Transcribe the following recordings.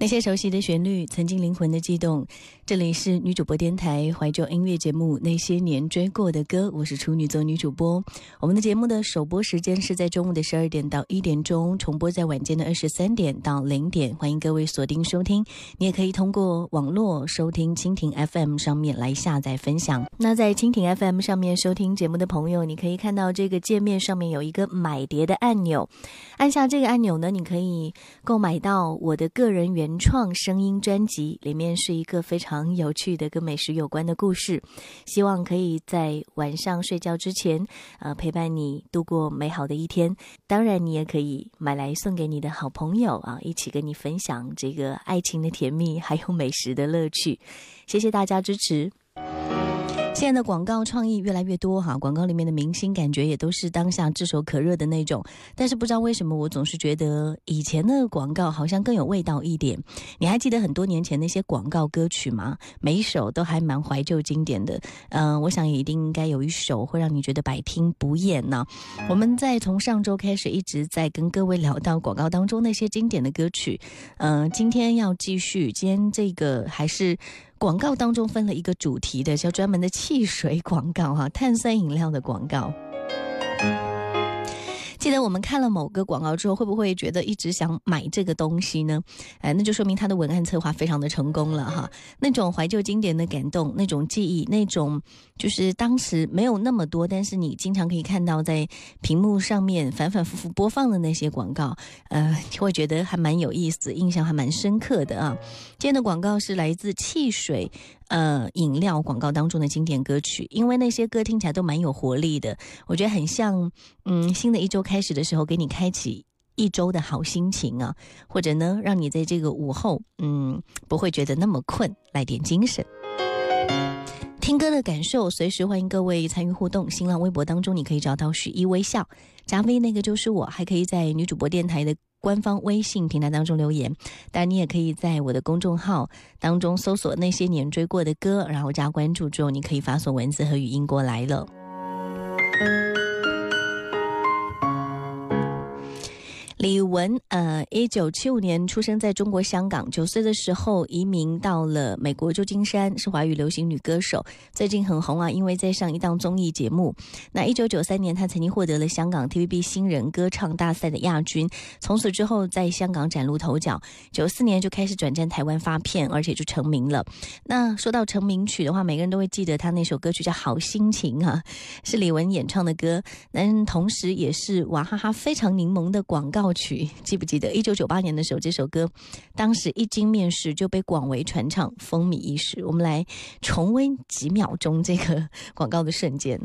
那些熟悉的旋律，曾经灵魂的悸动。这里是女主播电台怀旧音乐节目《那些年追过的歌》，我是处女座女主播。我们的节目的首播时间是在中午的十二点到一点钟，重播在晚间的二十三点到零点。欢迎各位锁定收听，你也可以通过网络收听蜻蜓 FM 上面来下载分享。那在蜻蜓 FM 上面收听节目的朋友，你可以看到这个界面上面有一个买碟的按钮，按下这个按钮呢，你可以购买到我的个人原。创声音专辑里面是一个非常有趣的跟美食有关的故事，希望可以在晚上睡觉之前，啊，陪伴你度过美好的一天。当然，你也可以买来送给你的好朋友啊，一起跟你分享这个爱情的甜蜜，还有美食的乐趣。谢谢大家支持。现在的广告创意越来越多哈，广告里面的明星感觉也都是当下炙手可热的那种。但是不知道为什么，我总是觉得以前的广告好像更有味道一点。你还记得很多年前那些广告歌曲吗？每一首都还蛮怀旧经典的。嗯，我想也一定应该有一首会让你觉得百听不厌呢。我们在从上周开始一直在跟各位聊到广告当中那些经典的歌曲。嗯，今天要继续，今天这个还是。广告当中分了一个主题的，叫专门的汽水广告哈，碳酸饮料的广告。记得我们看了某个广告之后，会不会觉得一直想买这个东西呢？哎，那就说明他的文案策划非常的成功了哈。那种怀旧经典的感动，那种记忆，那种就是当时没有那么多，但是你经常可以看到在屏幕上面反反复复播放的那些广告，呃，会觉得还蛮有意思，印象还蛮深刻的啊。今天的广告是来自汽水。呃，饮料广告当中的经典歌曲，因为那些歌听起来都蛮有活力的，我觉得很像，嗯，新的一周开始的时候，给你开启一周的好心情啊，或者呢，让你在这个午后，嗯，不会觉得那么困，来点精神。听歌的感受，随时欢迎各位参与互动。新浪微博当中，你可以找到许一微笑，加微那个就是我，还可以在女主播电台的。官方微信平台当中留言，当然你也可以在我的公众号当中搜索那些年追过的歌，然后加关注之后，你可以发送文字和语音过来了。李玟，呃，一九七五年出生在中国香港，九岁的时候移民到了美国旧金山，是华语流行女歌手，最近很红啊，因为在上一档综艺节目。那一九九三年，她曾经获得了香港 TVB 新人歌唱大赛的亚军，从此之后在香港崭露头角。九四年就开始转战台湾发片，而且就成名了。那说到成名曲的话，每个人都会记得她那首歌曲叫《好心情》啊，是李玟演唱的歌，但同时也是娃哈哈非常柠檬的广告。曲记不记得？一九九八年的时候，这首歌当时一经面世就被广为传唱，风靡一时。我们来重温几秒钟这个广告的瞬间。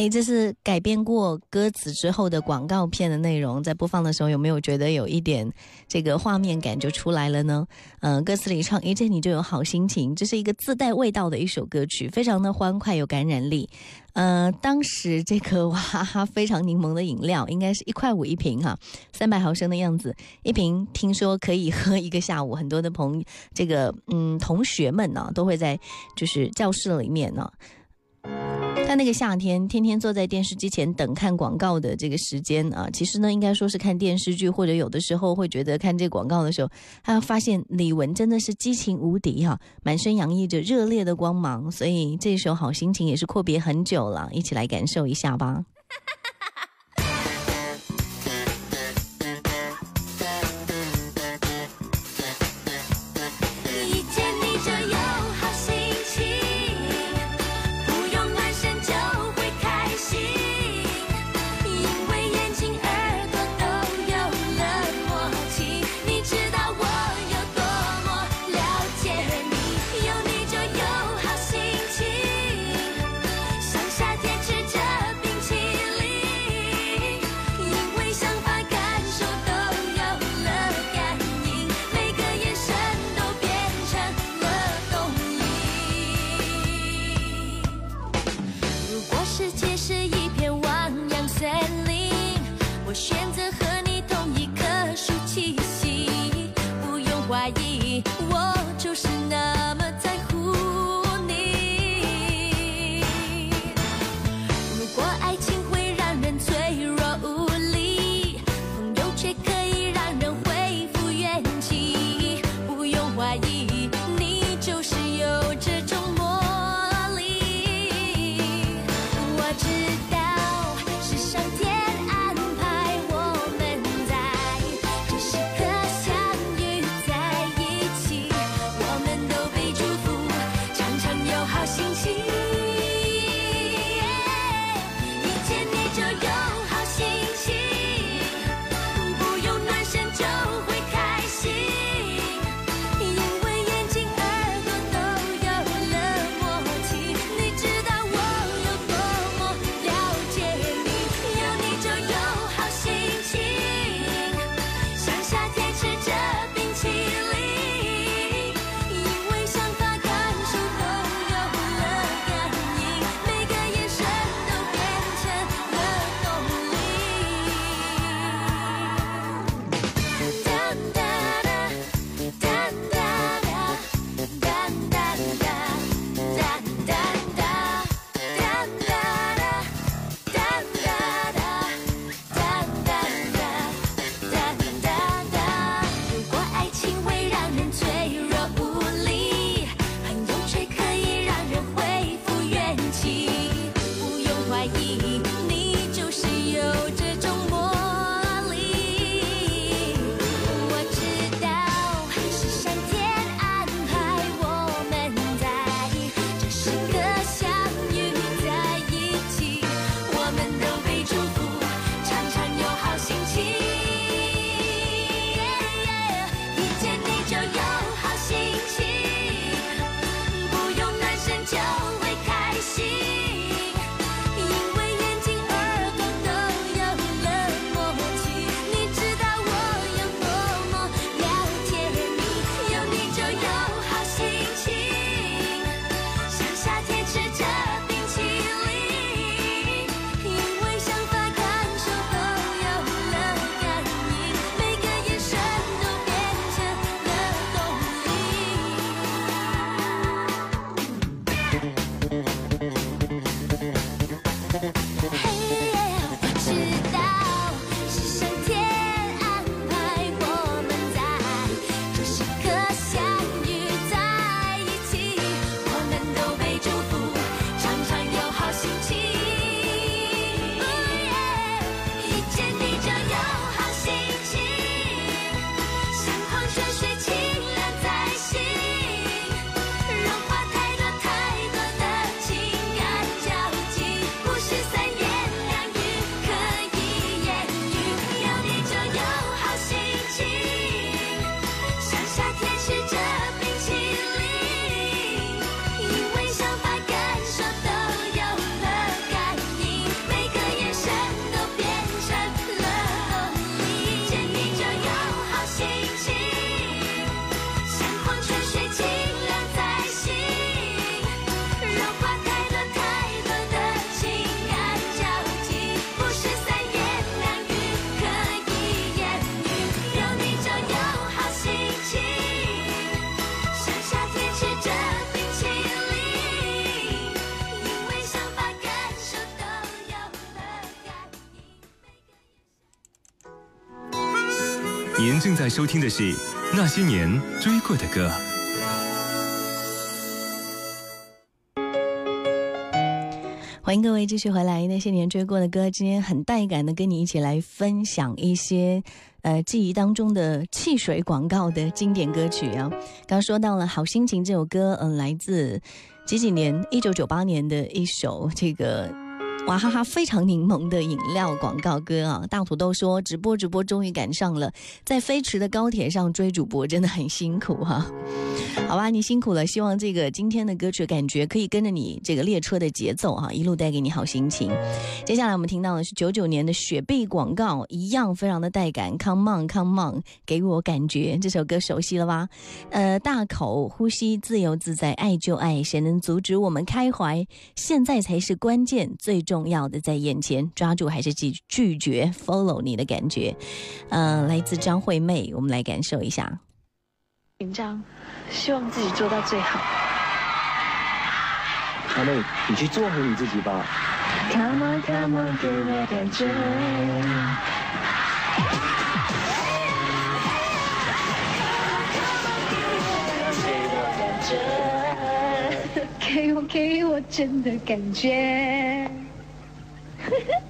哎，这是改编过歌词之后的广告片的内容，在播放的时候有没有觉得有一点这个画面感就出来了呢？嗯，歌词里唱一见你就有好心情，这是一个自带味道的一首歌曲，非常的欢快有感染力。呃，当时这个哇哈非常柠檬的饮料应该是一块五一瓶哈，三百毫升的样子一瓶，听说可以喝一个下午。很多的朋这个嗯同学们呢都会在就是教室里面呢。在那个夏天，天天坐在电视机前等看广告的这个时间啊，其实呢，应该说是看电视剧，或者有的时候会觉得看这广告的时候，他发现李玟真的是激情无敌哈，满身洋溢着热烈的光芒，所以这首好心情也是阔别很久了，一起来感受一下吧。您正在收听的是《那些年追过的歌》。欢迎各位继续回来，《那些年追过的歌》，今天很带感的跟你一起来分享一些呃记忆当中的汽水广告的经典歌曲啊。刚说到了《好心情》这首歌，嗯，来自几几年？一九九八年的一首这个。娃哈哈非常柠檬的饮料广告歌啊！大土豆说直播直播终于赶上了，在飞驰的高铁上追主播真的很辛苦哈。好吧，你辛苦了，希望这个今天的歌曲感觉可以跟着你这个列车的节奏哈，一路带给你好心情。接下来我们听到的是九九年的雪碧广告，一样非常的带感。Come on, come on，给我感觉这首歌熟悉了吧？呃，大口呼吸，自由自在，爱就爱，谁能阻止我们开怀？现在才是关键，最。重要的在眼前，抓住还是拒拒绝？Follow 你的感觉，呃，来自张惠妹，我们来感受一下。紧张，希望自己做到最好。阿妹，你去做回你自己吧。Come on, come on，给我感觉。给我给我真的感觉。Ha ha ha!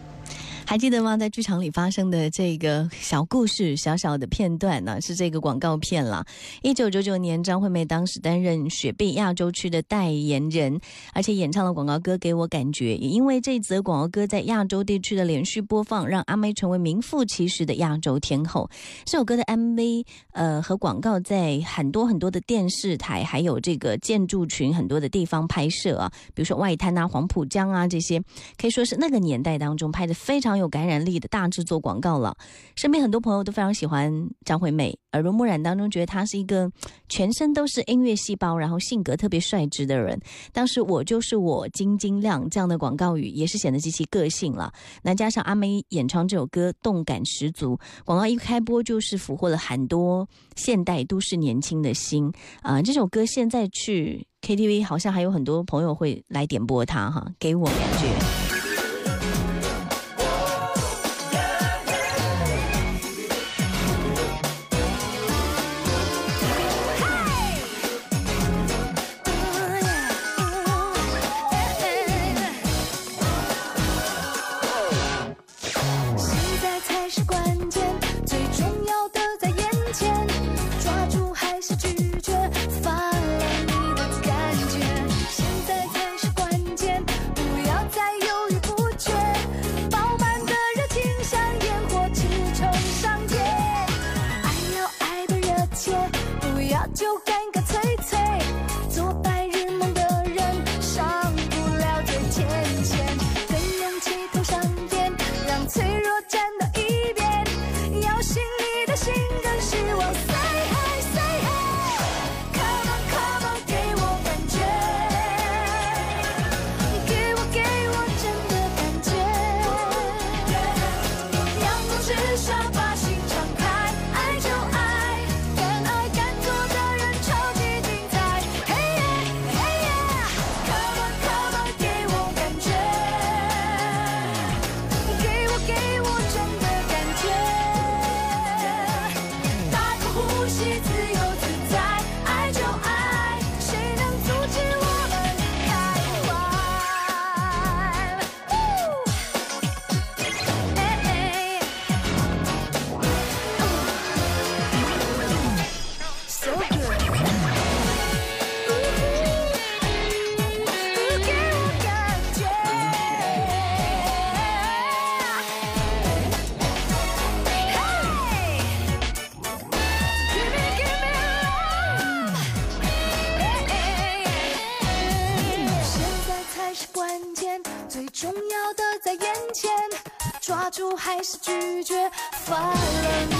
还记得吗？在剧场里发生的这个小故事、小小的片段呢，是这个广告片了。一九九九年，张惠妹当时担任雪碧亚洲区的代言人，而且演唱了广告歌《给我感觉》。也因为这则广告歌在亚洲地区的连续播放，让阿妹成为名副其实的亚洲天后。这首歌的 MV 呃和广告在很多很多的电视台，还有这个建筑群很多的地方拍摄啊，比如说外滩啊、黄浦江啊这些，可以说是那个年代当中拍的非常。有感染力的大制作广告了，身边很多朋友都非常喜欢张惠妹，耳濡目染当中觉得她是一个全身都是音乐细胞，然后性格特别率直的人。当时我就是我，晶晶亮这样的广告语也是显得极其个性了。那加上阿妹演唱这首歌，动感十足，广告一开播就是俘获了很多现代都市年轻的心啊！这首歌现在去 KTV 好像还有很多朋友会来点播它哈，给我感觉。还是拒绝？发了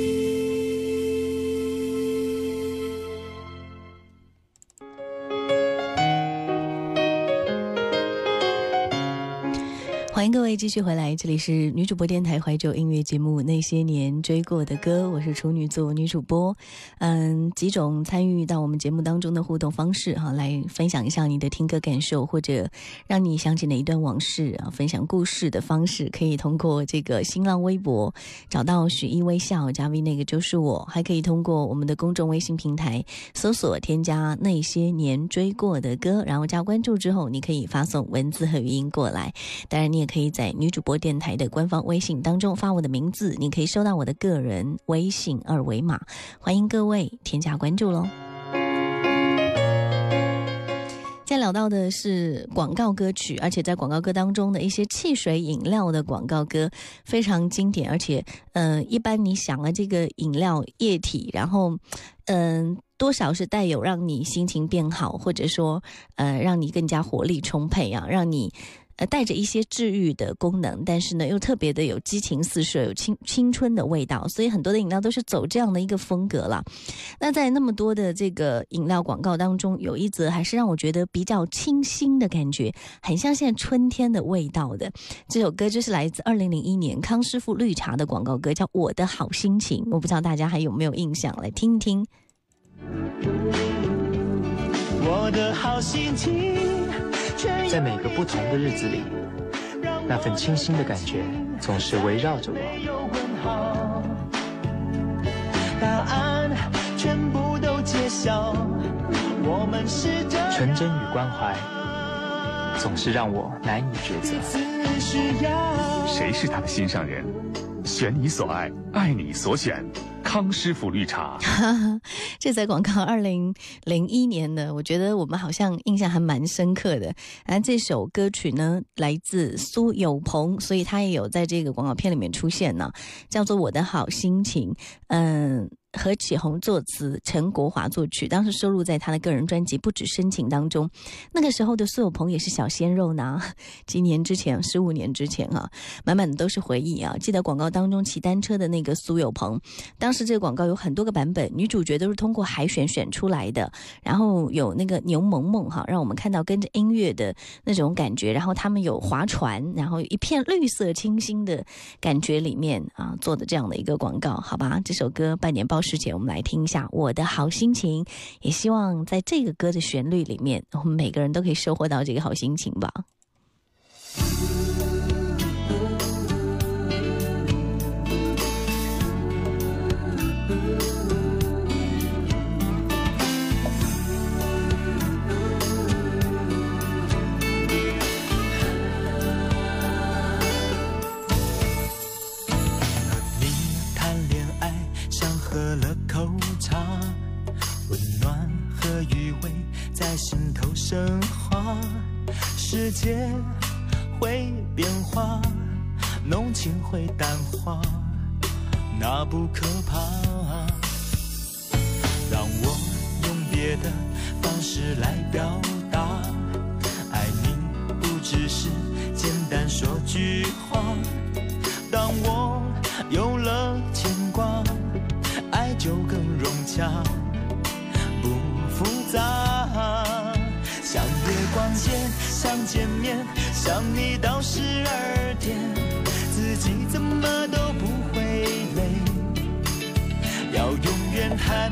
欢迎各位继续回来，这里是女主播电台怀旧音乐节目《那些年追过的歌》，我是处女座女主播。嗯，几种参与到我们节目当中的互动方式哈，来分享一下你的听歌感受，或者让你想起哪一段往事啊，分享故事的方式，可以通过这个新浪微博找到许一微笑加 V 那个就是我，还可以通过我们的公众微信平台搜索添加《那些年追过的歌》，然后加关注之后，你可以发送文字和语音过来。当然，你也可以在女主播电台的官方微信当中发我的名字，你可以收到我的个人微信二维码，欢迎各位添加关注喽。现在聊到的是广告歌曲，而且在广告歌当中的一些汽水饮料的广告歌非常经典，而且，呃，一般你想了这个饮料液体，然后，嗯、多少是带有让你心情变好，或者说，呃，让你更加活力充沛啊，让你。带着一些治愈的功能，但是呢，又特别的有激情四射，有青青春的味道，所以很多的饮料都是走这样的一个风格了。那在那么多的这个饮料广告当中，有一则还是让我觉得比较清新的感觉，很像现在春天的味道的。这首歌就是来自二零零一年康师傅绿茶的广告歌，叫《我的好心情》。我不知道大家还有没有印象，来听一听。我的好心情，在每个不同的日子里，那份清新的感觉总是围绕着我。答案全部都揭晓，我们是纯真与关怀，总是让我难以抉择。谁是他的心上人？选你所爱，爱你所选。康师傅绿茶。这则广告二零零一年的，我觉得我们好像印象还蛮深刻的。然后这首歌曲呢，来自苏有朋，所以他也有在这个广告片里面出现呢，叫做《我的好心情》。嗯。何启宏作词，陈国华作曲，当时收录在他的个人专辑《不止深情》当中。那个时候的苏有朋也是小鲜肉呢，几年之前，十五年之前啊，满满的都是回忆啊。记得广告当中骑单车的那个苏有朋，当时这个广告有很多个版本，女主角都是通过海选选出来的。然后有那个牛萌萌哈，让我们看到跟着音乐的那种感觉。然后他们有划船，然后一片绿色清新的感觉里面啊做的这样的一个广告，好吧？这首歌半年报时节，我们来听一下《我的好心情》，也希望在这个歌的旋律里面，我们每个人都可以收获到这个好心情吧。在心头升华。世界会变化，浓情会淡化，那不可怕。让我用别的方式来表达，爱你不只是简单说句话。想你到十二点，自己怎么都不会累。要永远喊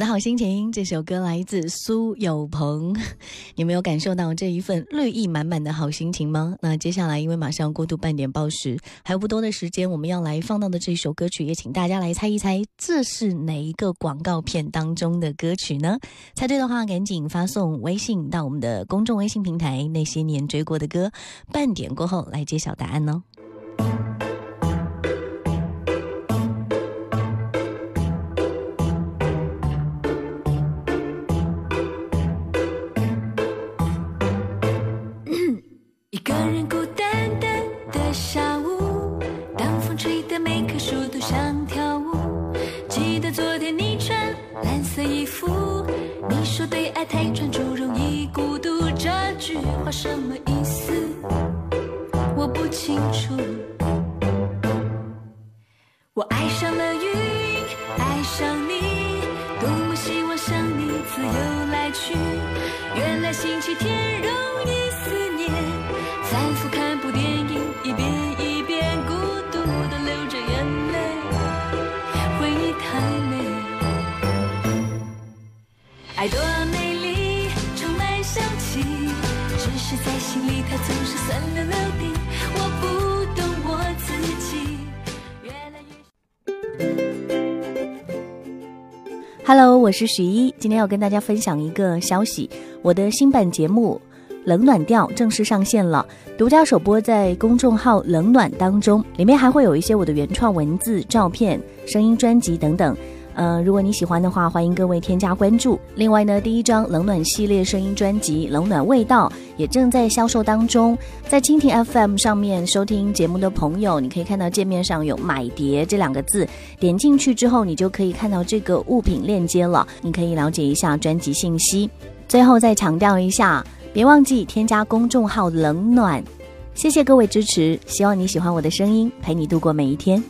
的好心情，这首歌来自苏有朋。你没有感受到这一份绿意满满的好心情吗？那接下来，因为马上要过渡半点报时，还有不多的时间，我们要来放到的这首歌曲，也请大家来猜一猜，这是哪一个广告片当中的歌曲呢？猜对的话，赶紧发送微信到我们的公众微信平台“那些年追过的歌”，半点过后来揭晓答案哦。的下午，当风吹得每棵树都想跳舞。记得昨天你穿蓝色衣服，你说对爱太专注容易孤独，这句话什么意思？我不清楚。我爱上了云，爱上你，多么希望像你自由来去。原来星期天容易思念，反复看部电影，一遍一遍孤独的流着眼泪，回忆太美。爱多美丽，充满香气，只是在心里它总是酸溜溜的。我不懂我自己，越来越。Hello，我是许一，今天要跟大家分享一个消息，我的新版节目《冷暖调》正式上线了，独家首播在公众号“冷暖”当中，里面还会有一些我的原创文字、照片、声音专辑等等。呃，如果你喜欢的话，欢迎各位添加关注。另外呢，第一张冷暖系列声音专辑《冷暖味道》也正在销售当中，在蜻蜓 FM 上面收听节目的朋友，你可以看到界面上有“买碟”这两个字，点进去之后，你就可以看到这个物品链接了，你可以了解一下专辑信息。最后再强调一下，别忘记添加公众号“冷暖”。谢谢各位支持，希望你喜欢我的声音，陪你度过每一天。